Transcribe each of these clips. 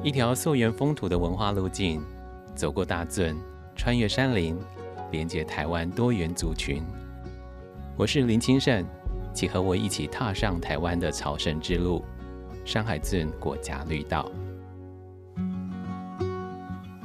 一条溯源风土的文化路径，走过大圳，穿越山林，连接台湾多元族群。我是林清盛，请和我一起踏上台湾的朝圣之路——山海圳国家绿道。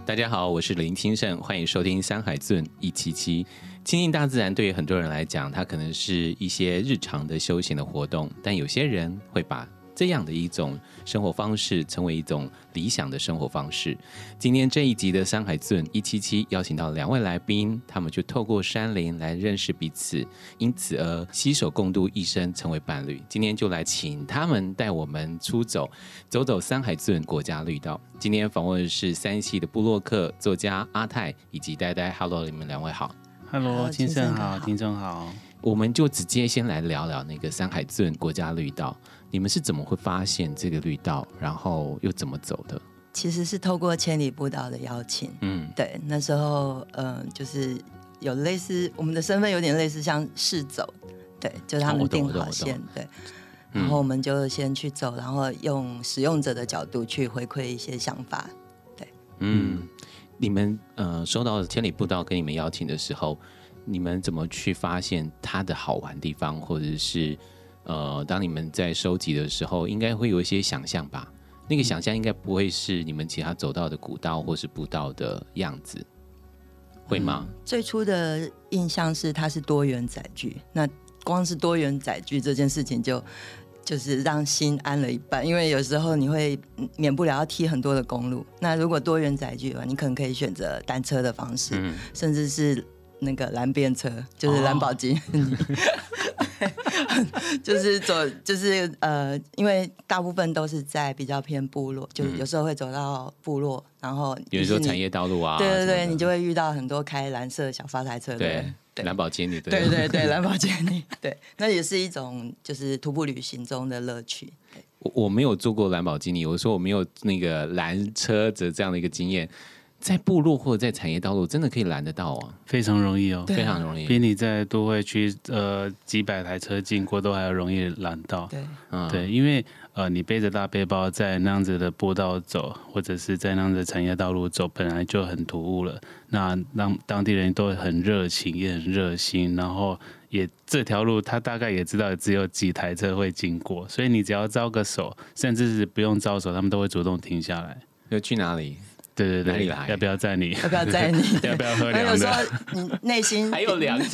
大家好，我是林清盛，欢迎收听《山海圳一七七》。亲近大自然对于很多人来讲，它可能是一些日常的休闲的活动，但有些人会把这样的一种生活方式成为一种理想的生活方式。今天这一集的《山海圳一七七》邀请到两位来宾，他们就透过山林来认识彼此，因此而携手共度一生，成为伴侣。今天就来请他们带我们出走，走走山海圳国家绿道。今天访问的是山西的布洛克作家阿泰以及呆呆。Hello，你们两位好。Hello，金金盛盛好，好听众好。我们就直接先来聊聊那个山海圳国家绿道。你们是怎么会发现这个绿道，然后又怎么走的？其实是透过千里步道的邀请，嗯，对，那时候呃，就是有类似我们的身份有点类似像试走，对，就是他们定好线，对，嗯。然后我们就先去走，然后用使用者的角度去回馈一些想法，对。嗯，你们呃收到千里步道跟你们邀请的时候，你们怎么去发现它的好玩地方，或者是呃，当你们在收集的时候，应该会有一些想象吧？那个想象应该不会是你们其他走到的古道或是步道的样子，会吗？最初的印象是它是多元载具，那光是多元载具这件事情就就是让心安了一半，因为有时候你会嗯免不了要踢很多的公路。那如果多元载具的话，你可能可以选择单车的方式，嗯，甚至是那个蓝便车，就是蓝宝基尼，就是走，就是呃，因为大部分都是在比较偏部落，就有时候会走到部落，然后比如说产业道路啊，对对你就会遇到很多开蓝色小发财车的对蓝宝坚尼的，对对对，蓝宝坚尼，对，那也是一种就是徒步旅行中的乐趣。我我没有做过蓝宝坚尼，我说我没有那个蓝车子这样的一个经验，在部落或者在产业道路真的可以拦得到啊，非常容易哦，非常容易。比你在都会区呃几百台车经过都还要容易拦到。对嗯，对，因为呃你背着大背包在那样子的步道走，或者是在那样子的产业道路走，本来就很突兀了。那让当地人都很热情，也很热心，然后也这条路他大概也知道只有几台车会经过，所以你只要招个手，甚至是不用招手，他们都会主动停下来。要去哪里？对对对，哪里来要不要载你？要不要载你？要不要喝凉那有时候？你内心 还有凉的，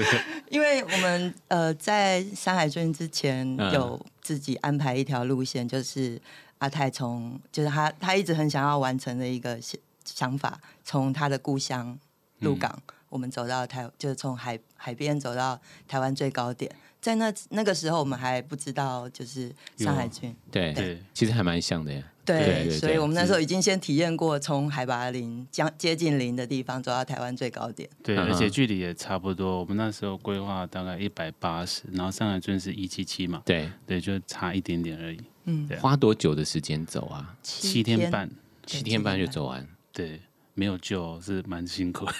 因为我们呃在山海镇之前嗯有自己安排一条路线，就是阿泰从就是他他一直很想要完成的一个想想法，从他的故乡鹿港，嗯我们走到台就是从海海边走到台湾最高点，在那那个时候我们还不知道就是山海郡。对对，其实还蛮像的耶。对，所以我们那时候已经先体验过从海拔零将接近零的地方走到台湾最高点。对，而且距离也差不多。我们那时候规划大概一百八十，然后上海就是一七七嘛，对，对，就差一点点而已，嗯，花多久的时间走啊？七天半，七天半就走完。对，没有救是蛮辛苦的。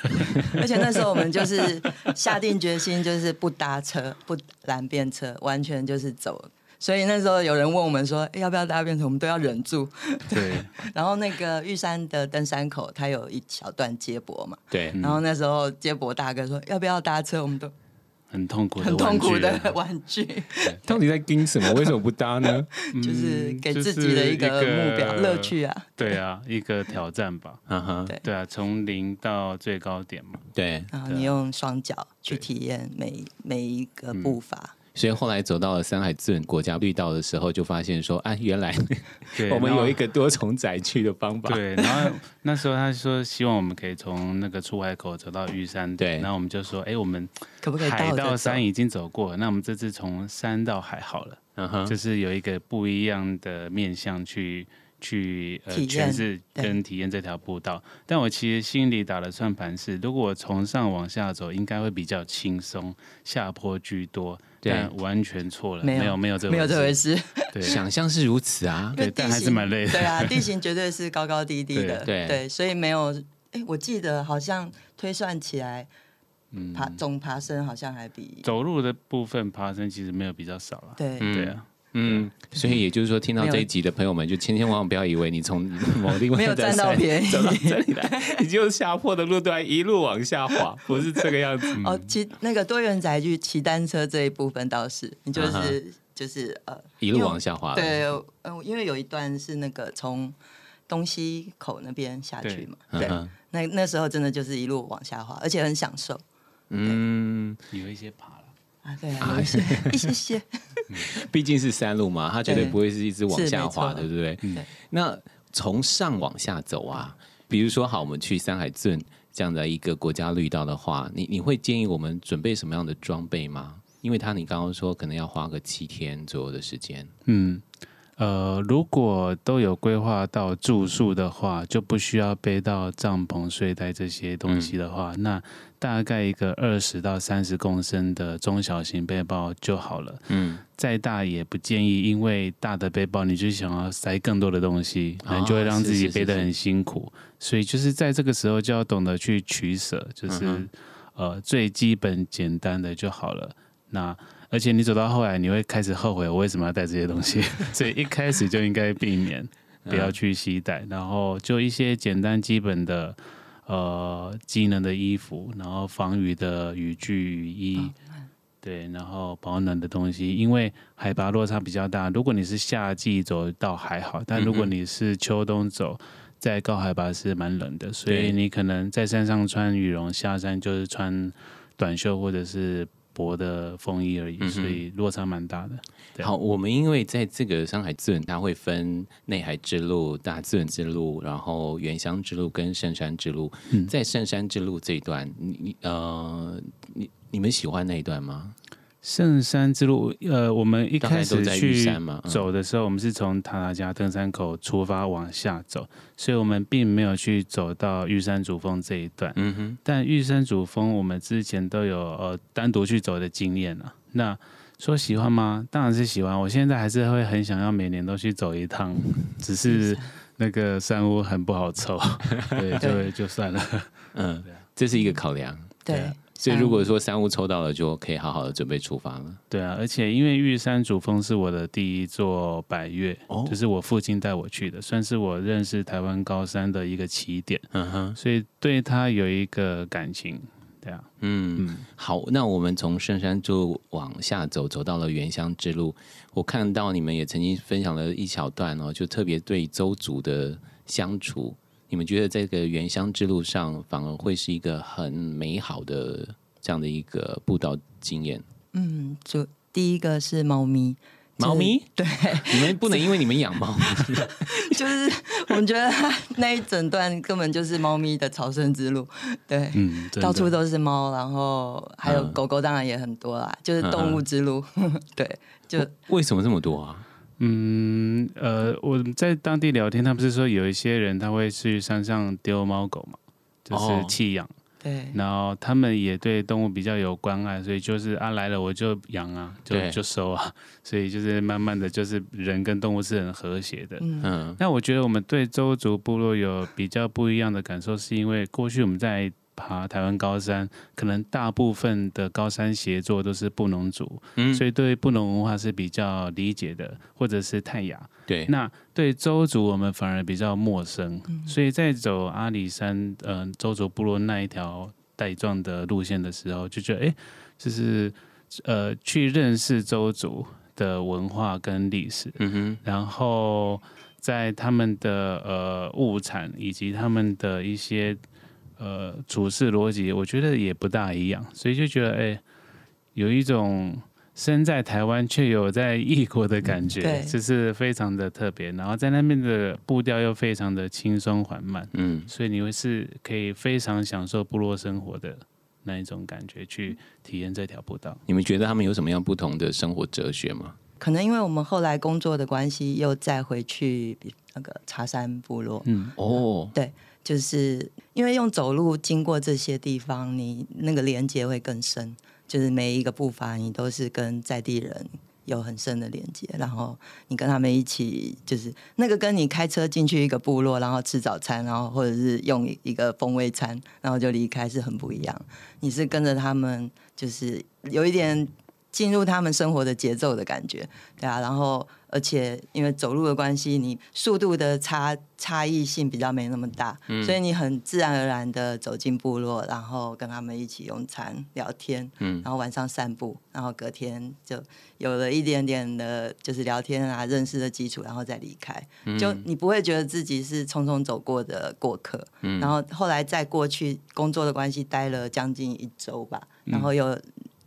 而且那时候我们就是下定决心，就是不搭车、不拦便车，完全就是走。所以那时候有人问我们说、诶要不要搭便车，我们都要忍住。对，然后那个玉山的登山口，它有一小段接驳嘛，对，然后那时候接驳大哥说要不要搭车，我们都很痛苦的很痛苦的玩具，到底在盯什么？为什么不搭呢？就是给自己的一个目标、乐。趣啊。对啊，一个挑战吧。嗯哼，对对啊，从零到最高点嘛。对，然后你用双脚去体验每每一个步伐。所以后来走到了山海镇国家绿道的时候，就发现说，啊，原来对，我们有一个多重载具的方法。对，然后那时候他说希望我们可以从那个出海口走到玉山，对然后我们就说，哎，我们可不可以海到山已经走过了，那我们这次从山到海好了，嗯哼，就是有一个不一样的面向去去呃诠释跟体验这条步道。但我其实心里打的算盘是，如果我从上往下走，应该会比较轻松，下坡居多。完全错了，没有没有这没有这回事，对，想象是如此啊。对，但还是形蛮累的。对啊，地形绝对是高高低低的，对。对。所以没有。哎，我记得好像推算起来，嗯。爬总爬升好像还比走路的部分爬升其实没有比较少了。对，嗯对啊，嗯，所以也就是说，听到这一集的朋友们，就千千万万不要以为你从某地方没有占到便宜 走到这里来，你就下坡的路段一路往下滑，不是这个样子。哦，骑那个多元载具骑单车这一部分倒是，你就是就是呃，一路往下滑了。对，嗯，因为有一段是那个从东西口那边下去嘛，对，那那时候真的就是一路往下滑，而且很享受。嗯，有一些爬了。啊，对啊，一些 一些些，毕竟是山路嘛，它绝对对不会是一直往下滑，对不对？对那从上往下走啊，比如说好，我们去山海镇这样的一个国家绿道的话，你你会建议我们准备什么样的装备吗？因为它你刚刚说可能要花个七天左右的时间，嗯，呃，如果都有规划到住宿的话，就不需要背到帐篷、睡袋这些东西的话，那大概一个二十到三十公升的中小型背包就好了。嗯，再大也不建议，因为大的背包你就想要塞更多的东西，可能就会让自己背得很辛苦。所以就是在这个时候就要懂得去取舍，就是、嗯呃最基本简单的就好了。那而且你走到后来，你会开始后悔我为什么要带这些东西，所以一开始就应该避免不要去携带，然后就一些简单基本的呃机能的衣服，然后防雨的雨具、雨衣。对，然后保暖的东西，因为海拔落差比较大。如果你是夏季走倒还好，但如果你是秋冬走，在高海拔是蛮冷的，所以你可能在山上穿羽绒，下山就是穿短袖或者是薄的风衣而已，嗯所以落差蛮大的。好，我们因为在这个上海镇，它会分内海之路、大自然之路，然后原乡之路跟圣山之路。嗯在圣山之路这一段，你你呃，你你们喜欢那一段吗？圣山之路，呃，我们一开始去山嘛嗯走的时候，我们是从塔塔加登山口出发往下走，所以我们并没有去走到玉山主峰这一段。嗯哼，但玉山主峰我们之前都有呃单独去走的经验啊。那说喜欢吗？当然是喜欢。我现在还是会很想要每年都去走一趟，只是那个山屋很不好抽，对，就就算了。嗯，这是一个考量。对啊，所以如果说三五抽到了，就可以好好的准备出发了。对啊，而且因为玉山主峰是我的第一座百越，哦就是我父亲带我去的，算是我认识台湾高山的一个起点，嗯哼，所以对他有一个感情。对啊，嗯，嗯好，那我们从圣山就往下走，走到了原乡之路。我看到你们也曾经分享了一小段哦，就特别对周族的相处。你们觉得这个原乡之路上，反而会是一个很美好的这样的一个步道经验？嗯，就第一个是猫咪，猫咪，对，你们不能因为你们养猫咪，就是我们觉得它那一整段根本就是猫咪的朝圣之路，对，嗯，到处都是猫，然后还有嗯狗狗，当然也很多啦，就是动物之路，对，就为什么这么多啊？嗯，呃，我在当地聊天，他不是说有一些人他会去山上丢猫狗嘛，就是哦。弃养，对，然后他们也对动物比较有关爱，所以就是啊来了我就养啊，就就收啊，所以就是慢慢的就是人跟动物是很和谐的。嗯，嗯。那我觉得我们对周族部落有比较不一样的感受，是因为过去我们在爬台湾高山，可能大部分的高山协作都是布农族，嗯，所以对布农文化是比较理解的，或者是泰雅。对，那对周族我们反而比较陌生，所以在走阿里山呃周族部落那一条带状的路线的时候，就觉得哎，诶就是呃去认识周族的文化跟历史，嗯哼，然后在他们的呃物产以及他们的一些呃处事逻辑，我觉得也不大一样，所以就觉得哎，有一种身在台湾却有在异国的感觉，对就是非常的特别。然后在那边的步调又非常的轻松缓慢，嗯所以你会是可以非常享受部落生活的那一种感觉，去体验这条步道。你们觉得他们有什么样不同的生活哲学吗？可能因为我们后来工作的关系，又再回去那个茶山部落，嗯，哦，就是因为用走路经过这些地方，你那个连接会更深，就是每一个步伐你都是跟在地人有很深的连接，然后你跟他们一起，就是那个跟你开车进去一个部落，然后吃早餐，然后或者是用一个风味餐，然后就离开是很不一样。你是跟着他们，就是有一点进入他们生活的节奏的感觉，对啊，然后而且因为走路的关系，你速度的差差异性比较没那么大，所以你很自然而然的走进部落，然后跟他们一起用餐聊天，嗯。然后晚上散步，然后隔天就有了一点点的就是聊天啊、认识的基础，然后再离开，就你不会觉得自己是匆匆走过的过客，然后后来在过去工作的关系待了将近一周吧，然后又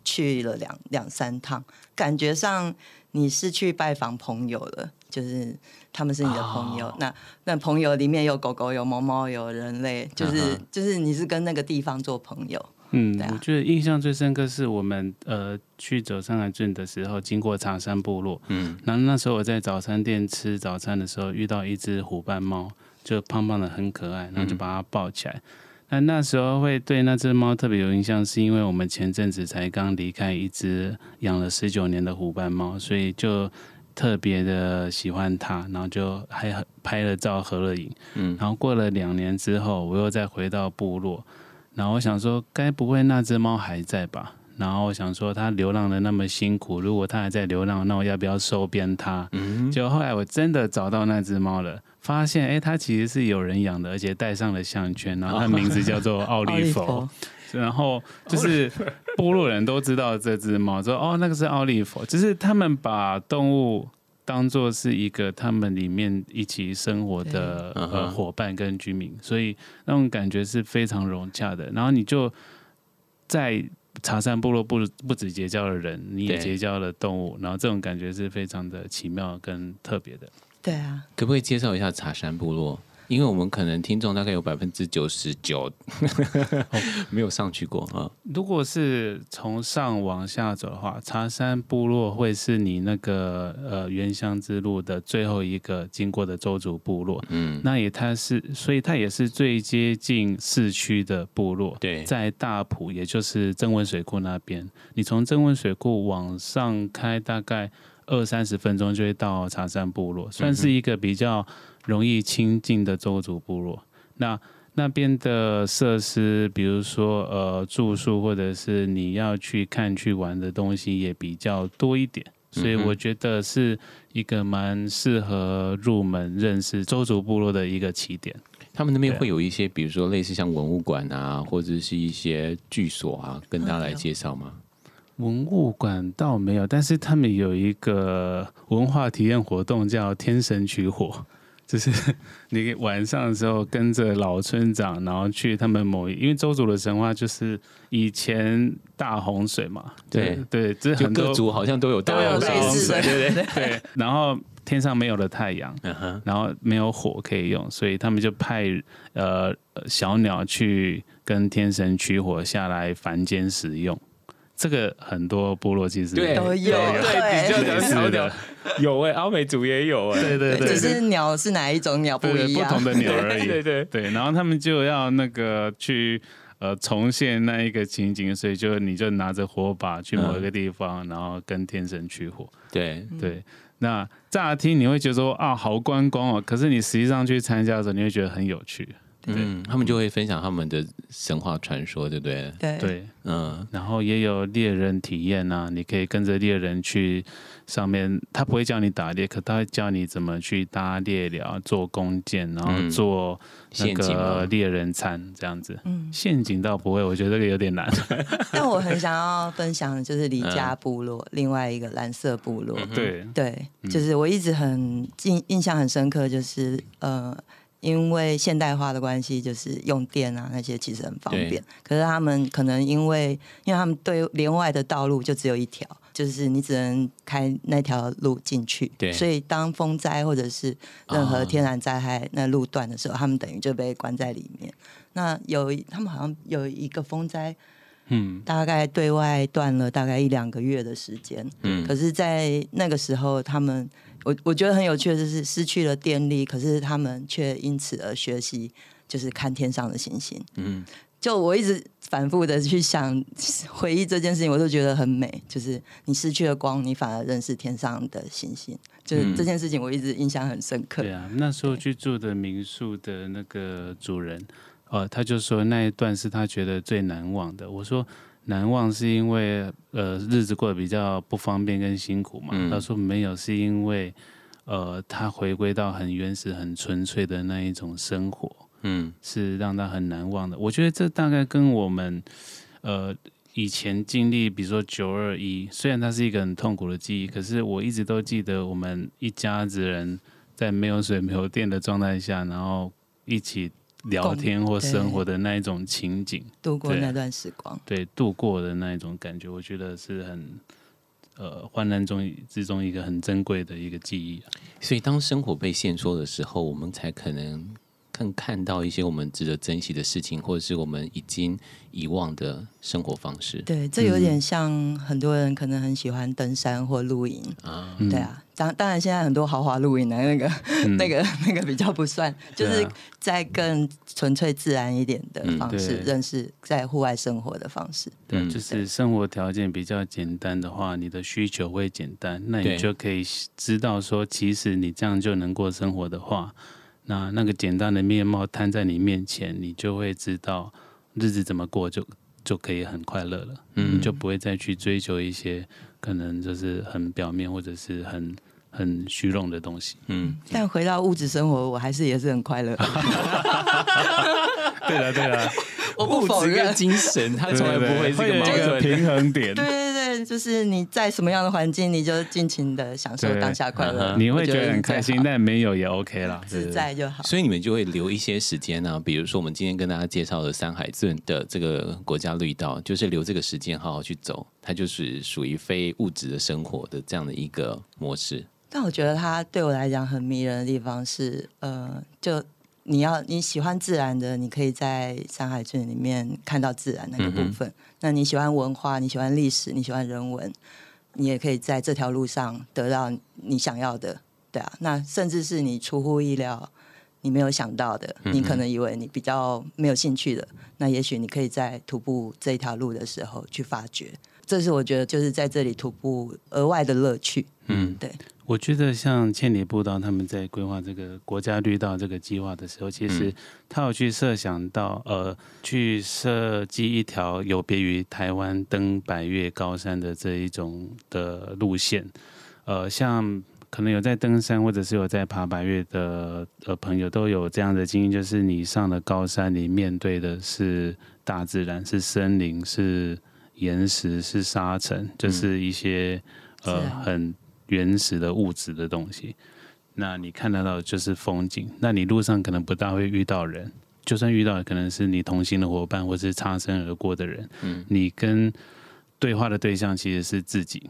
去了两两三趟，感觉上你是去拜访朋友了，就是他们是你的朋友，哦。那那朋友里面有狗狗、有猫猫、有人类，就是、嗯就是你是跟那个地方做朋友，嗯啊，我觉得印象最深刻是我们呃去走上海镇的时候，经过茶山部落，嗯。然后那时候我在早餐店吃早餐的时候，遇到一只虎斑猫，就胖胖的很可爱，然后就把它抱起来。那那时候会对那只猫特别有印象，是因为我们前阵子才刚离开一只养了十九年的虎斑猫，所以就特别的喜欢它，然后就还拍了照合了影。嗯然后过了两年之后，我又再回到部落，然后我想说，该不会那只猫还在吧？然后我想说，他流浪的那么辛苦，如果他还在流浪，那我要不要收编他？嗯，就后来我真的找到那只猫了，发现哎，它其实是有人养的，而且戴上了项圈，然后它名字叫做奥利佛。然后就是部落人都知道这只猫，说哦，那个是奥利佛，就是他们把动物当做是一个他们里面一起生活的呃伙伴跟居民，所以那种感觉是非常融洽的。然后你就在茶山部落不不止结交了人，你也结交了动物，然后这种感觉是非常的奇妙跟特别的。对啊，可不可以介绍一下茶山部落？因为我们可能听众大概有百分之九十九 没有上去过啊。如果是从上往下走的话，茶山部落会是你那个呃原乡之路的最后一个经过的周族部落。嗯，那也它是，所以它也是最接近市区的部落。对，在大埔，也就是增文水库那边，你从增文水库往上开大概二三十分钟就会到茶山部落，算是一个比较容易亲近的周族部落。那那边的设施，比如说呃住宿，或者是你要去看去玩的东西也比较多一点，所以我觉得是一个蛮适合入门认识周族部落的一个起点。他们那边会有一些，比如说类似像文物馆啊，或者是一些居所啊，跟大家来介绍吗？文物馆倒没有，但是他们有一个文化体验活动叫“天神取火”，就是 你晚上的时候跟着老村长，然后去他们某一，因为周族的神话就是以前大洪水嘛，对对，这就很多各族好像都有大洪水对对对 对，然后天上没有了太阳，然后没有火可以用，所以他们就派呃小鸟去跟天神取火下来凡间使用。这个很多部落其实对都有对对，比较类似小鸟的，有哎，欧美族也有哎，对对对，只是鸟是哪一种鸟不一样，不同的鸟而已。对对。对，然后他们就要那个去呃重现那一个情景，所以就你就拿着火把去某一个地方，然后跟天神取火。对，对，那乍听你会觉得说啊好观光哦，可是你实际上去参加的时候，你会觉得很有趣。嗯，他们就会分享他们的神话传说，对不对？对。对，嗯，然后也有猎人体验啊，你可以跟着猎人去上面，他不会教你打猎，可他会教你怎么去搭猎寮、做弓箭，然后嗯。做那？个猎人餐这样子。嗯，陷阱倒不会，我觉得这个有点难。但我很想要分享的就是李家部落，另外一个蓝色部落，嗯。对，对，就是我一直很印印象很深刻，就是呃，因为现代化的关系，就是用电啊那些其实很方对便。可是他们可能因为因为他们对连外的道路就只有一条，就是你只能开那条路进去。对所以当风灾或者是任何啊天然灾害那路段的时候，他们等于就被关在里面。那有一他们好像有一个风灾，嗯，大概对外断了大概一两个月的时间。嗯可是，在那个时候，他们我我觉得很有趣的就是失去了电力，可是他们却因此而学习，就是看天上的星星。嗯，就我一直反复的去想 回忆这件事情，我都觉得很美。就是你失去了光，你反而认识天上的星星。就是嗯这件事情，我一直印象很深刻。对啊，那时候去住的民宿的那个主人，呃，他就说那一段是他觉得最难忘的。我说难忘是因为呃日子过得比较不方便跟辛苦嘛。嗯他说没有，是因为呃他回归到很原始、很纯粹的那一种生活，嗯是让他很难忘的。我觉得这大概跟我们呃以前经历，比如说九二一，虽然它是一个很痛苦的记忆，可是我一直都记得我们一家子人在没有水、没有电的状态下，然后一起聊天或生活的那一种情景。度过那段时光。对度过的那一种感觉，我觉得是很呃患难中之中一个很珍贵的一个记忆、啊。所以当生活被限缩的时候，我们才可能更看到一些我们值得珍惜的事情，或者是我们已经遗忘的生活方式对，这有点像很多人可能很喜欢登山或露营。啊。嗯对，啊，当当然现在很多豪华露营的那个、嗯那个 那个比较不算，就是在更纯粹自然一点的嗯方式、对认识在户外生活的方式。对，嗯就是生活条件比较简单的话，你的需求会简单，那你就可以知道说，其实你这样就能过生活的话，那那个简单的面貌摊在你面前，你就会知道日子怎么过就就可以很快乐了，嗯你就不会再去追求一些可能就是很表面或者是很很虚荣的东西。嗯，但回到物质生活，我还是也是很快乐。对了对了，我不否认物质跟。精神，它从来不会是会有一个个矛盾。平衡点。就是你在什么样的环境，你就尽情的享受当下快乐，嗯你会觉得很开心，但没有也 OK 啦，自。在就好。所以你们就会留一些时间呢、比如说我们今天跟大家介绍的山海镇的这个国家绿道，就是留这个时间好好去走，它就是属于非物质的生活的这样的一个模式。但我觉得它对我来讲很迷人的地方是，呃，就你要你喜欢自然的，你可以在山海郡里面看到自然那个部分。那你喜欢文化，你喜欢历史，你喜欢人文，你也可以在这条路上得到你想要的，对啊。那甚至是你出乎意料。你没有想到的，你可能以为你比较没有兴趣的，那也许你可以在徒步这一条路的时候去发掘。这是我觉得就是在这里徒步额外的乐趣。嗯，对，我觉得像千里步道他们在规划这个国家绿道这个计划的时候，其实嗯。他有去设想到，呃，去设计一条有别于台湾登百越高山的这一种的路线，呃，像。可能有在登山或者是有在爬百越的呃朋友都有这样的经验，就是你上了高山，你面对的是大自然，是森林，是岩石，是沙尘，就是一些、呃很原始的物质的东西。那你看得到的就是风景，那你路上可能不大会遇到人，就算遇到，可能是你同行的伙伴或是擦身而过的人。嗯，你跟对话的对象其实是自己。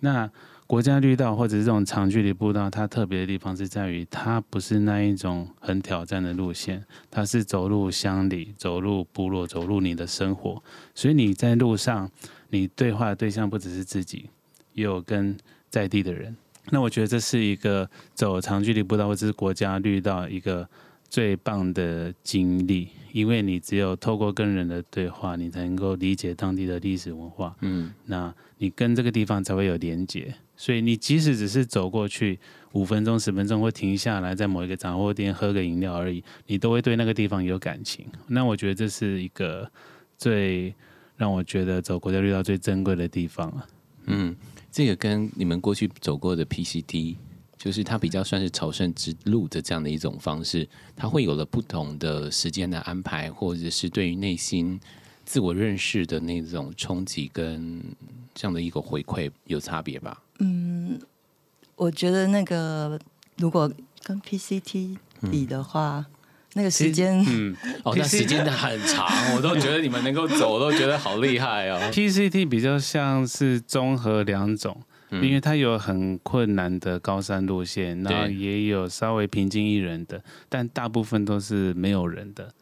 那国家绿道或者是这种长距离步道，它特别的地方是在于，它不是那一种很挑战的路线，它是走入乡里、走入部落、走入你的生活。所以你在路上，你对话的对象不只是自己，也有跟在地的人。那我觉得这是一个走长距离步道或者是国家绿道一个最棒的经历，因为你只有透过跟人的对话，你才能够理解当地的历史文化。嗯，那你跟这个地方才会有连结。所以你即使只是走过去五分钟、十分钟，或停下来在某一个杂货店喝个饮料而已，你都会对那个地方有感情。那我觉得这是一个最让我觉得走国家绿道最珍贵的地方啊。嗯，这个跟你们过去走过的 PCT，就是它比较算是朝圣之路的这样的一种方式，它会有了不同的时间的安排，或者是对于内心自我认识的那种冲击跟这样的一个回馈有差别吧？嗯我觉得那个如果跟 PCT 比的话，那个时间嗯哦，那时间很长，我都觉得你们能够走，我都觉得好厉害哦。PCT 比较像是综合两种。因为它有很困难的高山路线，然后也有稍微平静一人的，但大部分都是没有人的。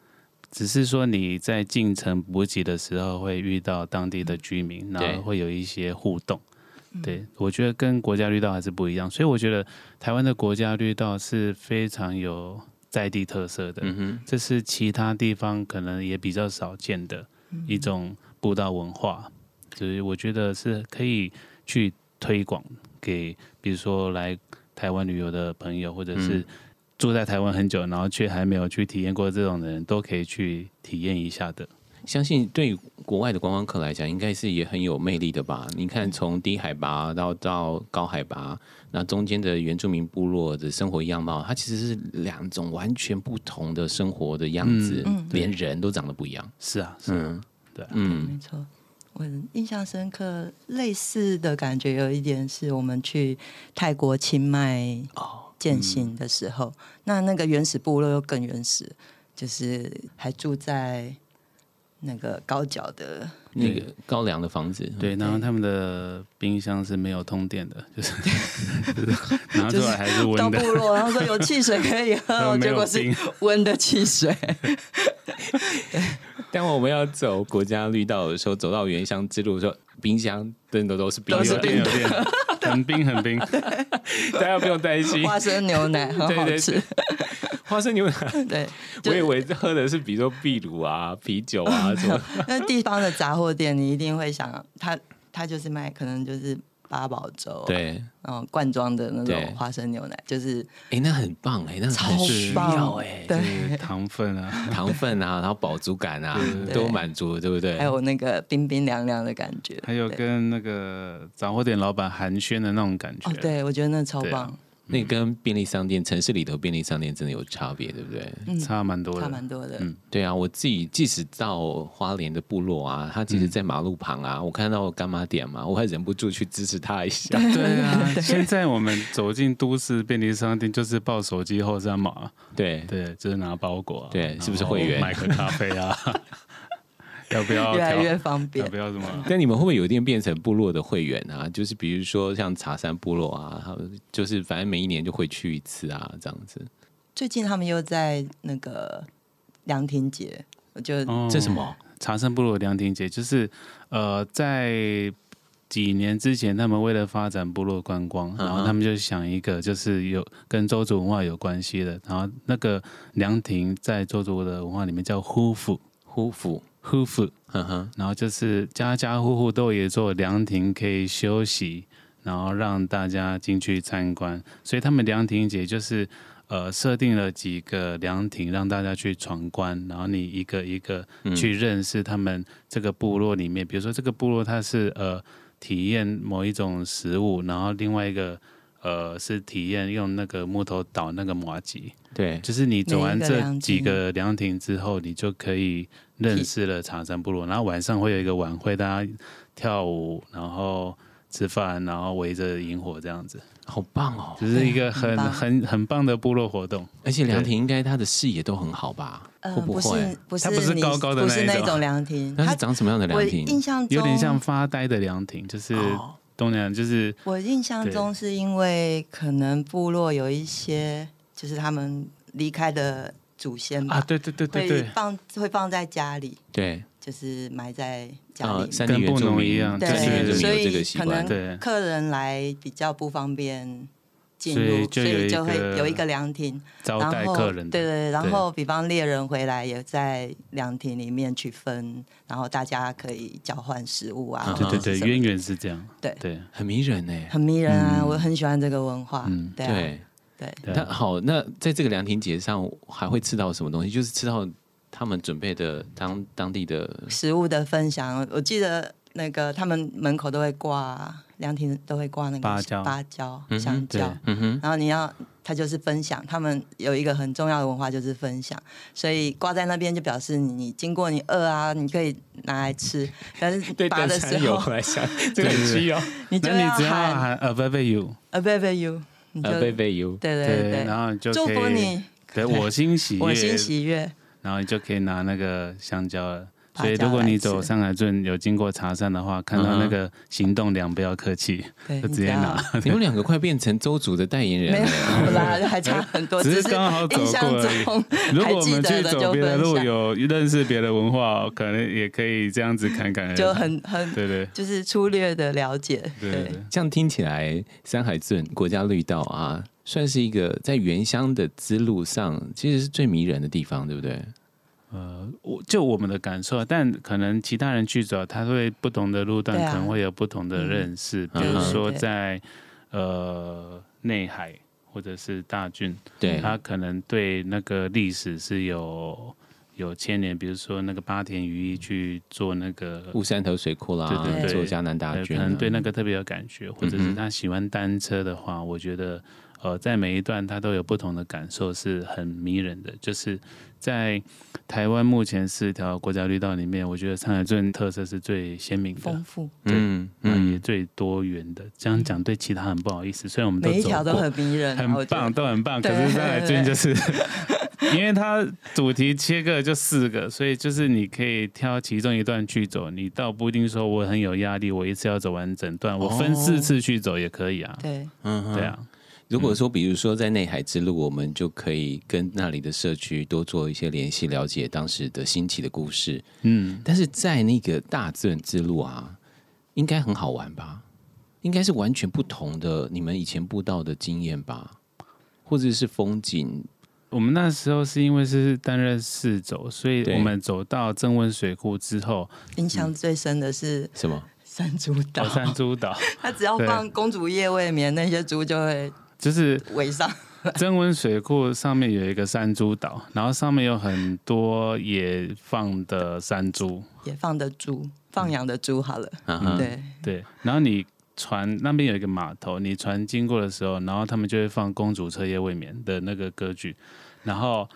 只是说你在进城补给的时候会遇到当地的居民，然后会有一些互动。对我觉得跟国家绿道还是不一样，所以我觉得台湾的国家绿道是非常有在地特色的。嗯哼，这是其他地方可能也比较少见的一种步道文化，所以我觉得是可以去推广给，比如说来台湾旅游的朋友，或者是嗯住在台湾很久，然后却还没有去体验过这种的人，都可以去体验一下的。相信对于国外的观光客来讲，应该是也很有魅力的吧？你看，从低海拔到到高海拔，那中间的原住民部落的生活样貌，它其实是两种完全不同的生活的样子，连人都长得不一样。是啊，是啊，嗯。对啊，嗯。没错。我印象深刻，类似的感觉有一点是我们去泰国清迈哦，践行的时候，那那个原始部落又更原始，就是还住在那个高脚的，那个高粱的房子，对，然后他们的冰箱是没有通电的，就是就是 拿出来还是到温的。部，落，然后说有汽水可以喝，结果是冰。温的汽水。当我们要走国家绿道的时候，走到原乡之路的时候，冰箱真的都是冰都是的，有电，很冰很冰，大家不用担心。花生牛奶很好吃，对对花生牛奶，对，就我以为喝的是比如说秘鲁啊、啤酒啊什么。那地方的杂货店，你一定会想，他他就是卖，可能就是八宝粥，，对，然后罐装的那对。种花生牛奶，就是哎，那很棒哎，那超很需要棒哎，对，就是糖分啊，糖分啊，然后饱足感啊对都满足，对不对？还有那个冰冰凉凉的感觉，还有跟那个杂货店老板寒暄的那种感觉。哦，，对我觉得那超棒，那跟便利商店城市里头便利商店真的有差别，对不对？嗯，差蛮多的差的，蛮多的，嗯对啊，我自己即使到花莲的部落啊，他其实在马路旁啊，我看到干妈点嘛，我还忍不住去支持他一下。对啊，现在我们走进都市便利商店，就是抱手机后三码，对，对，就是拿包裹、啊，对是不是会员买个咖啡啊？要不要越来越方便要不。要什么？但你们会不会有一天变成部落的会员啊？就是比如说像茶山部落啊，他们就是反正每一年就会去一次啊，这样子。最近他们又在那个凉亭节，我就哦这什么？茶山部落凉亭节，就是呃，在几年之前，他们为了发展部落观光，然后他们就想一个就是有跟周族文化有关系的，然后那个凉亭在周族的文化里面叫呼府，呼府，呼府，哼。哼，然后就是家家户户都有一座凉亭可以休息，然后让大家进去参观，所以他们凉亭节就是。呃，设定了几个凉亭让大家去闯关，然后你一个一个嗯去认识他们这个部落里面，比如说这个部落它是呃体验某一种食物，然后另外一个呃是体验用那个木头捣那个麻吉，对，就是你走完这几个凉亭之后，你就可以认识了长山部落，然后晚上会有一个晚会，大家跳舞，然后吃饭，然后围着萤火这样子，好棒哦！就是一个很很棒很很棒的部落活动。而且凉亭应该他的视野都很好吧？呃会不不会是？不是高高的不是那一种那种凉亭，它它是长什么样的凉亭？印象中有点像发呆的凉亭，就是哦东南亚，就是我印象中是因为可能部落有一些，就是他们离开的祖先吧，啊，对对对对会对，放会放在家里，对，就是埋在家里。呃，面。山地原住跟布农一样山地原住对，所以可能。客人来比较不方便进所以入，所以就会有一个凉亭，招待然后客人，对对对，然后比方猎人回来也在凉亭里面去分，然后大家可以交换食物啊，对对对，渊源是这样，对。对很迷人呢。很迷人啊，嗯。我很喜欢这个文化，嗯。对啊对，那好，那在这个凉亭节上还会吃到什么东西？就是吃到他们准备的当当地的食物的分享，我记得那个他们门口都会挂凉亭都会挂那个芭蕉。芭蕉、香蕉，嗯哼，然后你要他就是分享，他们有一个很重要的文化就是分享，所以挂在那边就表示你经过你饿啊，你可以拿来吃，但是对拔的时候来想，这个很需要。你就要喊喊 a v a v you，呃，贝贝油，对对对，然后你就祝可以福你，对我心喜悦，我心喜悦，然后你就可以拿那个香蕉了。芭所以如果你走上海镇有经过茶山的话，看到那个行动粮不要客气，就直接拿。你们两个快变成周主的代言人没了。有啦，还差很多，只是是刚好走过印象而如果我们去走别的路，有认识别的文化，可能也可以这样子侃侃而谈。就很很对对就是粗略的了解，对对对。这样听起来，山海镇国家绿道啊，算是一个在原乡的之路上，其实是最迷人的地方，对不对？呃，我就我们的感受，但可能其他人去走，他会不同的路段可能会有不同的认识，嗯。比如说对在呃内海或者是大郡，对，他可能对那个历史是有有牵连，比如说那个八田羽衣去做那个雾山头水库啦，对对对。做江南大可能对那个特别有感觉，或者是他喜欢单车的话，我觉得呃，在每一段他都有不同的感受，是很迷人的。就是在台湾目前四条国家绿道里面，我觉得上海最特色是最鲜明的丰，富，嗯嗯也嗯，最多元的。这样讲对其他很不好意思，虽然我们都走每一条都很迷人啊，很棒，都很棒。可是上海镇就 是，因为它主题切割就四个，所以就是你可以挑其中一段去走。你倒不一定说我很有压力，我一次要走完整段，我分四次去走也可以啊。对，嗯对啊，如果说，比如说在内海之路，我们就可以跟那里的社区多做一些联系，了解当时的兴起的故事。嗯，但是在那个大自然之路啊，应该很好玩吧？应该是完全不同的你们以前步道的经验吧，或者是风景。我们那时候是因为是担任四走，所以我们走到正温水库之后，印象最深的是什么？山猪岛到，山猪岛，它只要放公主夜未眠，那些猪就会就是围上。增温水库上面有一个山猪岛，然后上面有很多野放的山猪，野放的猪，放养的猪好了。对，对，然后你船那边有一个码头，你船经过的时候，然后他们就会放《公主彻夜未眠》的那个歌剧，然后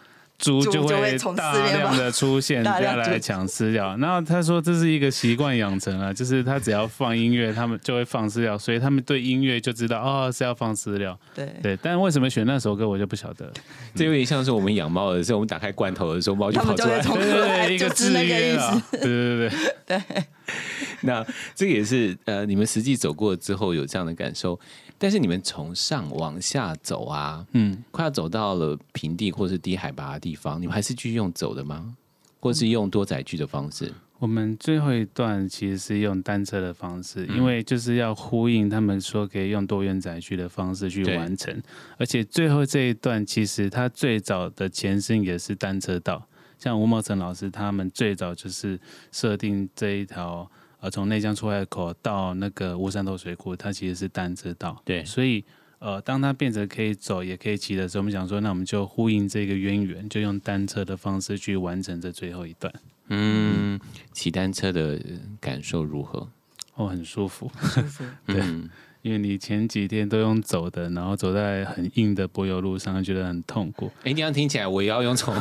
猪猪就会从大量的出现，大量猪要来抢饲料。然后他说这是一个习惯养成啊，就是他只要放音乐，他们就会放饲料，所以他们对音乐就知道哦是要放饲料。对，对，但为什么选那首歌我就不晓得。这有点像是我们养猫的时候，我们打开罐头的时候，猫就跑出来对对对，一个制约啊。，对对对对。对，那这个也是呃，你们实际走过之后有这样的感受。但是你们从上往下走啊，嗯，快要走到了平地或是低海拔的地方，你们还是继续用走的吗？或是用多载具的方式？我们最后一段其实是用单车的方式，嗯因为就是要呼应他们说可以用多元载具的方式去完成，而且最后这一段其实它最早的前身也是单车道，像吴茂成老师他们最早就是设定这一条呃从内江出海口到那个乌山头水库，它其实是单车道，对所以。呃，当它变成可以走也可以骑的时候，我们想说，那我们就呼应这个渊源，就用单车的方式去完成这最后一段。嗯，骑单车的感受如何？哦，很舒服。舒服。对嗯因为你前几天都用走的，然后走在很硬的柏油路上，觉得很痛苦。哎，这样听起来我也要用从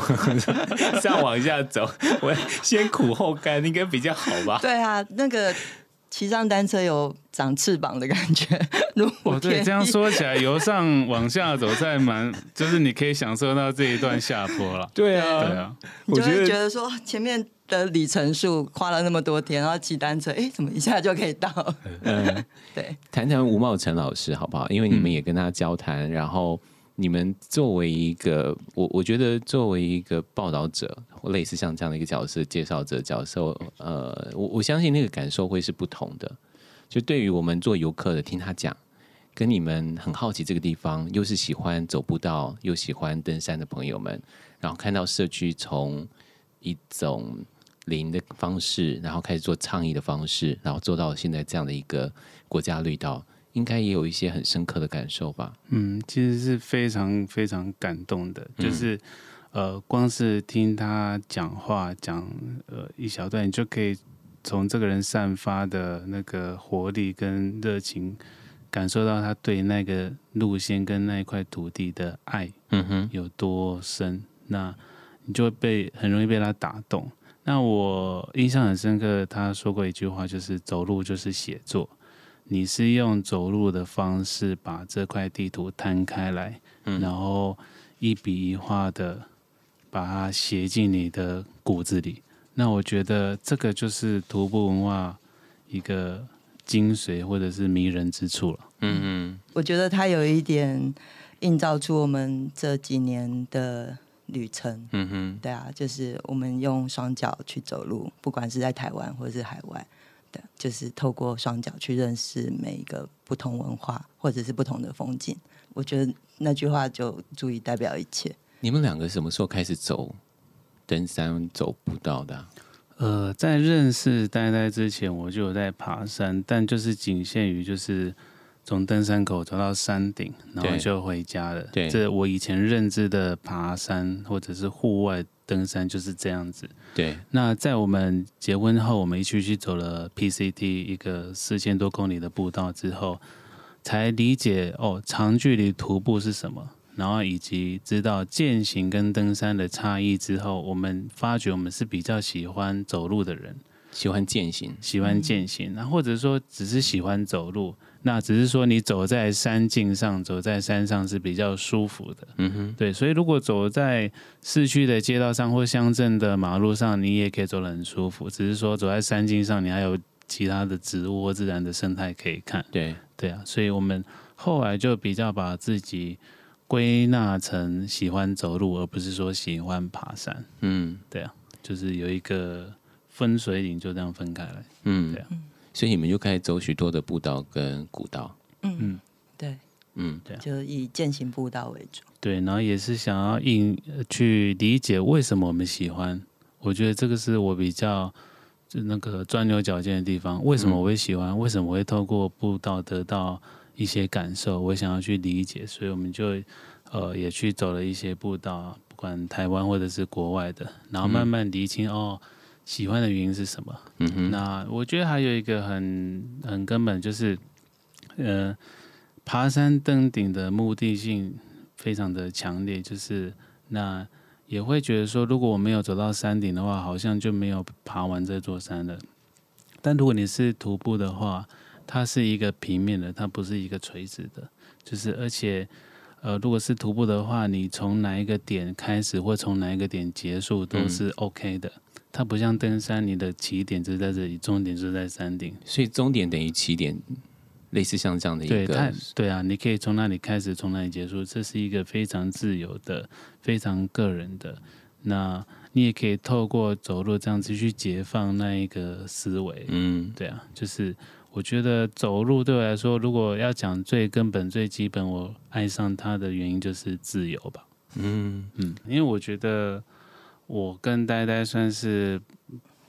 上往下走，我先苦后甘，应该比较好吧？对啊，那个骑上单车有长翅膀的感觉。如果哦，对，这样说起来，由上往下走，在蛮就是你可以享受到这一段下坡了。对啊对啊，我觉得觉得说前面的里程数花了那么多天，然后骑单车，哎，怎么一下就可以到？嗯，对，谈谈吴茂成老师好不好？因为你们也跟他交谈，然后你们作为一个，我我觉得作为一个报道者，或类似像这样的一个角色、介绍者角色，呃，我我相信那个感受会是不同的。就对于我们做游客的，听他讲，跟你们很好奇这个地方，又是喜欢走步道，又喜欢登山的朋友们，然后看到社区从一种零的方式，然后开始做倡议的方式，然后做到现在这样的一个国家绿道，应该也有一些很深刻的感受吧？嗯，其实是非常非常感动的，就是、呃，光是听他讲话讲呃一小段，你就可以从这个人散发的那个活力跟热情，感受到他对那个路线跟那一块土地的爱嗯哼，有多深，那你就会被很容易被他打动。那我印象很深刻，他说过一句话，就是走路就是写作。你是用走路的方式把这块地图摊开来，嗯然后一笔一画的把它写进你的骨子里。那我觉得这个就是徒步文化一个精髓或者是迷人之处了。嗯嗯我觉得它有一点映照出我们这几年的旅程。嗯哼，对啊，就是我们用双脚去走路，不管是在台湾或者是海外，对，就是透过双脚去认识每一个不同文化或者是不同的风景。我觉得那句话就足以代表一切。你们两个什么时候开始走登山走步道的啊、呃，在认识呆呆之前，我就有在爬山，但就是仅限于就是从登山口走到山顶，然后就回家了。对。这我以前认知的爬山或者是户外登山就是这样子。对，那在我们结婚后，我们一起去走了 PCT 一个四千多公里的步道之后，才理解哦，长距离徒步是什么，然后以及知道践行跟登山的差异之后，我们发觉我们是比较喜欢走路的人，喜欢践行，喜欢践行，那、或者说只是喜欢走路，那只是说你走在山径上，走在山上是比较舒服的。嗯哼，对，所以如果走在市区的街道上或乡镇的马路上，你也可以走得很舒服。只是说走在山径上，你还有其他的植物或自然的生态可以看。对，对啊，所以我们后来就比较把自己归纳成喜欢走路，而不是说喜欢爬山。嗯对啊就是有一个分水岭，就这样分开来。嗯对啊，所以你们就开始走许多的步道跟古道，嗯嗯，对，嗯就以践行步道为主。对，然后也是想要应呃去理解为什么我们喜欢。我觉得这个是我比较就那个钻牛角尖的地方。为什么我会喜欢？为什么我会透过步道得到一些感受？我想要去理解，所以我们就呃也去走了一些步道，不管台湾或者是国外的，然后慢慢理清、哦喜欢的原因是什么。嗯哼，那我觉得还有一个很很根本就是，呃，爬山登顶的目的性非常的强烈，就是那也会觉得说，如果我没有走到山顶的话，好像就没有爬完这座山了。但如果你是徒步的话，它是一个平面的，它不是一个垂直的，就是而且。呃，如果是徒步的话，你从哪一个点开始，或从哪一个点结束都是 OK 的。它不像登山，你的起点就是在这里，终点就是在山顶。所以终点等于起点，类似像这样的一对，它个，对啊，你可以从那里开始，从那里结束，这是一个非常自由的、非常个人的。那你也可以透过走路这样子去解放那一个思维。嗯对啊，就是我觉得走路对我来说，如果要讲最根本、最基本，我爱上它的原因就是自由吧。嗯嗯，因为我觉得我跟呆呆算是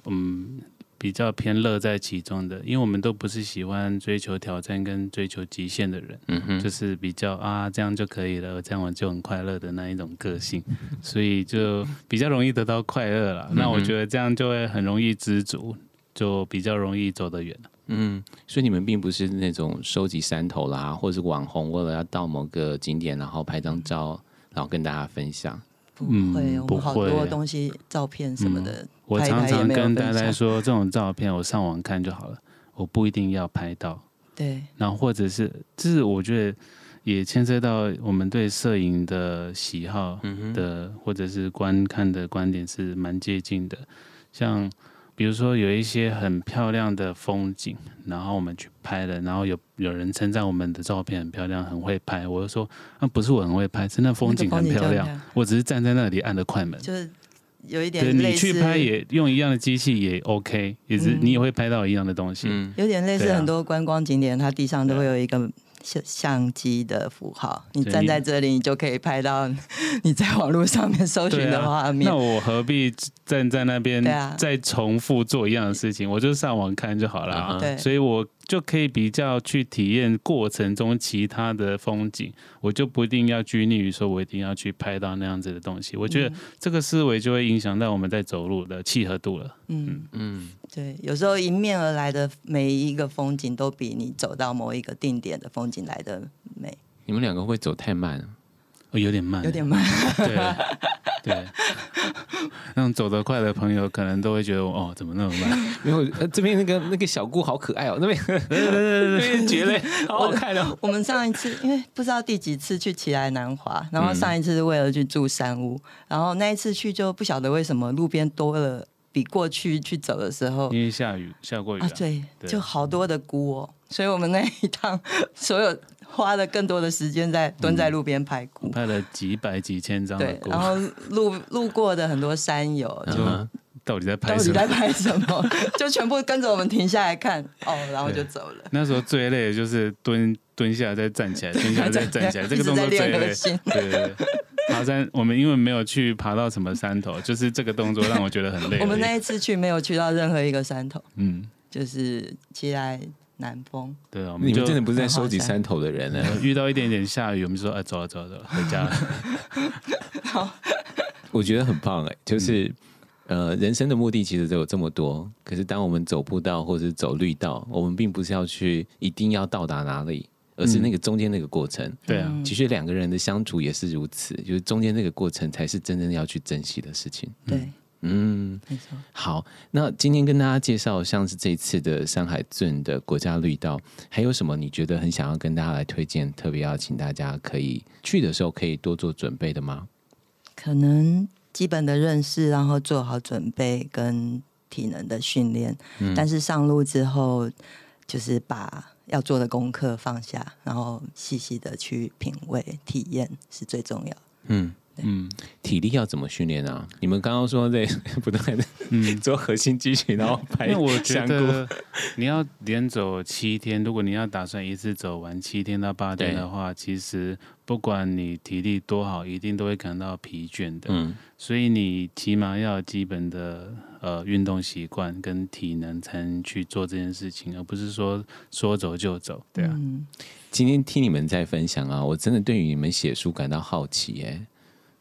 嗯比较偏乐在其中的，因为我们都不是喜欢追求挑战跟追求极限的人，嗯哼，就是比较啊这样就可以了，这样我就很快乐的那一种个性，所以就比较容易得到快乐啦。那我觉得这样就会很容易知足，就比较容易走得远。嗯，所以你们并不是那种收集山头啦，或者是网红，为了要到某个景点，然后拍张照，然后跟大家分享。不嗯会，我不们好多会东西、照片什么的，我常常跟呆呆说，这种照片我上网看就好了，我不一定要拍到。对，然后或者是，就是我觉得也牵涉到我们对摄影的喜好嗯哼，的，或者是观看的观点是蛮接近的。像比如说有一些很漂亮的风景，然后我们去拍了，然后有有人称赞我们的照片很漂亮，很会拍，我就说那、不是我很会拍，是那风景很漂亮，我只是站在那里按的快门。就是有一点类似你去拍也用一样的机器也 OK，也是、嗯你也会拍到一样的东西。嗯有点类似很多观光景点，它地上都会有一个相相机的符号，你站在这里，你就可以拍到 你在网络上面搜寻的画面那。我何必站在那边啊再重复做一样的事情？我就上网看就好了、对所以我就可以比较去体验过程中其他的风景，我就不一定要拘泥于说我一定要去拍到那样子的东西。我觉得这个思维就会影响到我们在走路的契合度了。嗯，嗯，对，有时候迎面而来的每一个风景，都比你走到某一个定点的风景来的美，你们两个会走太慢啊，哦，有点慢，有点慢。对 对。那种走得快的朋友可能都会觉得我哦，怎么那么慢？没有，呃，这边那个那个小姑好可爱哦，那边那边蕨类好好看哦。我们上一次因为不知道第几次去奇来南华，然后上一次是为了去住山屋，然后那一次去就不晓得为什么路边多了比过去去走的时候因为下雨下过雨、啊，对，对就好多的菇哦，所以我们那一趟 所有花了更多的时间在蹲在路边拍菇。拍了几百几千张的对，然，后路路过的很多山友就嗯到底在拍什么到底在？拍什么，就全部跟着我们停下来看哦，然后就走了。那时候最累的就是蹲蹲下来再站起来，蹲下来再站起来，这个动作。对对对，爬山我们因为没有去爬到什么山头，就是这个动作让我觉得很累。我们那一次去没有去到任何一个山头，嗯，就是起来南风。对啊，我们就你们真的不是在收集山头的人呢？呃 遇到一点点下雨，我们就说哎，走了走了走了，回家了。我觉得很棒哎，就是、呃，人生的目的其实都有这么多，可是当我们走步道或者是走绿道，我们并不是要去一定要到达哪里，而是那个中间那个过程。对啊，嗯其实两个人的相处也是如此，就是中间那个过程才是真正要去珍惜的事情。对，嗯，没错。好，那今天跟大家介绍像是这次的上海镇的国家绿道，还有什么你觉得很想要跟大家来推荐，特别要请大家可以去的时候可以多做准备的吗？可能基本的认识，然后做好准备跟体能的训练。嗯但是上路之后，就是把要做的功课放下，然后细细的去品味、体验是最重要。嗯，嗯。体力要怎么训练啊？你们刚刚说在 不断的嗯，做核心肌群，然后拍因为我觉香菇，得你要连走七天，如果你要打算一次走完七天到八天的话，其实不管你体力多好，一定都会感到疲倦的。嗯。所以你起码要有基本的呃运动习惯跟体能，才能去做这件事情，而不是说说走就走。对啊，嗯，今天听你们在分享啊，我真的对于你们写书感到好奇哎，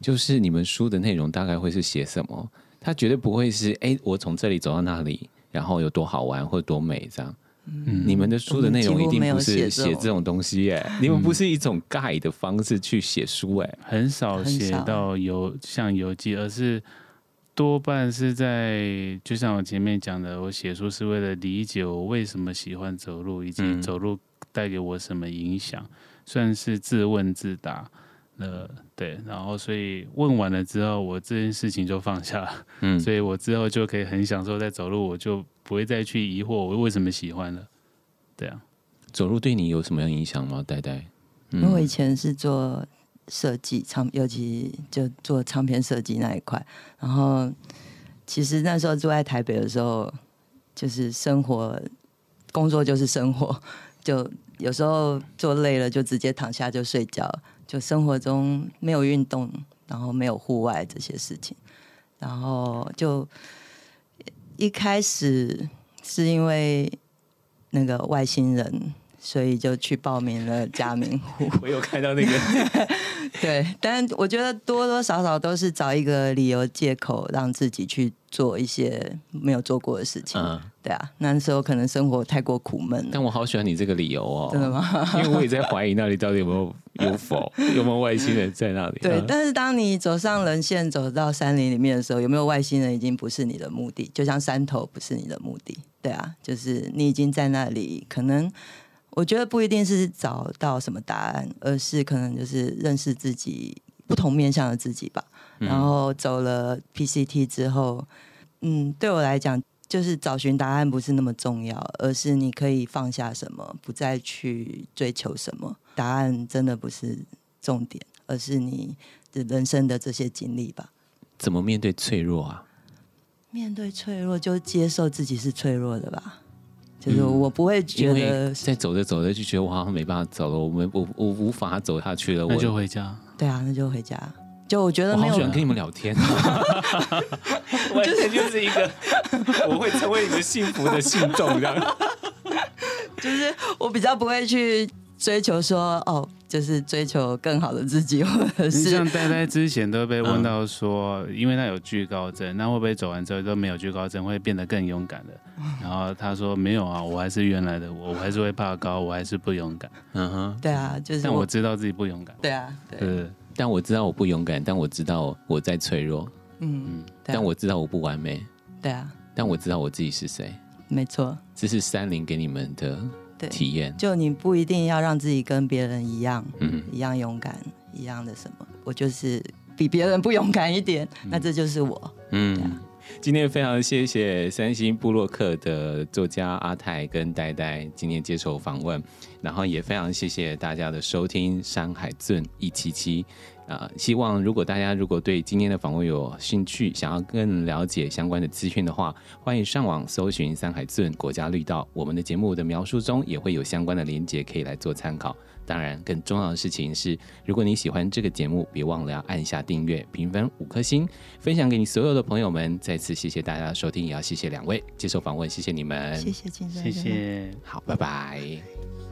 就是你们书的内容大概会是写什么？他绝对不会是哎，我从这里走到那里，然后有多好玩或多美这样。嗯你们的书的内容一定不是写这种东西哎，你们不是一种盖的方式去写书哎。很少写到游像游记，而是多半是在就像我前面讲的，我写书是为了理解我为什么喜欢走路，以及嗯走路带给我什么影响，算是自问自答。呃，对，然后所以问完了之后，我这件事情就放下了，嗯，所以我之后就可以很享受在走路，我就不会再去疑惑我为什么喜欢了。对啊，走路对你有什么样影响吗？呆呆，因为我以前是做设计唱，尤其就做唱片设计那一块。然后其实那时候住在台北的时候，就是生活工作就是生活，就有时候做累了就直接躺下就睡觉，就生活中没有运动，然后没有户外这些事情，然后就一开始是因为那个外星人。所以就去报名了嘉明湖，我有看到那个，对，但我觉得多多少少都是找一个理由借口，让自己去做一些没有做过的事情。嗯，对啊，那时候可能生活太过苦闷了。但我好喜欢你这个理由哦，真的吗？因为我也在怀疑那里到底有没有有否有没有外星人在那里。对，嗯但是当你走上人线，走到山林里面的时候，有没有外星人已经不是你的目的，就像山头不是你的目的。对啊，就是你已经在那里，可能我觉得不一定是找到什么答案，而是可能就是认识自己不同面向的自己吧。然后走了 PCT 之后，嗯，对我来讲，就是找寻答案不是那么重要，而是你可以放下什么，不再去追求什么。答案真的不是重点，而是你的人生的这些经历吧。怎么面对脆弱啊？面对脆弱，就接受自己是脆弱的吧。就是嗯我不会觉得，在走着走着就觉得我好像没办法走了，我们我我无法走下去了。那就回家。对啊，那就回家。就我觉得没有我好喜欢跟你们聊天，完全就是一个 我会成为你们幸福的信众这样。就是我比较不会去追求说哦，就是追求更好的自己，或者你是像呆呆之前都被嗯问到说，因为他有惧高症，那会不会走完之后都没有惧高症，会变得更勇敢的？然后他说没有啊，我还是原来的我，我还是会怕高，我还是不勇敢。嗯哼，对啊，就是但我知道自己不勇敢。对啊，对，对，但我知道我不勇敢，但我知道我在脆弱，嗯，嗯。啊。但我知道我不完美，对啊，但我知道我自己是谁。没错，这是三林给你们的对，体验。就你不一定要让自己跟别人一样，嗯，一样勇敢，一样的什么，我就是比别人不勇敢一点，那这就是我。嗯啊，今天非常谢谢三星部落客的作家阿泰跟呆呆今天接受访问，然后也非常谢谢大家的收听《山海圳一七七》。呃，希望如果大家如果对今天的访问有兴趣，想要更了解相关的资讯的话，欢迎上网搜寻三海圳国家绿道。我们的节目的描述中也会有相关的连接可以来做参考。当然，更重要的事情是，如果你喜欢这个节目，别忘了要按下订阅、评分五颗星，分享给你所有的朋友们。再次谢谢大家的收听，也要谢谢两位接受访问，谢谢你们，谢谢金生，谢谢。好，拜拜。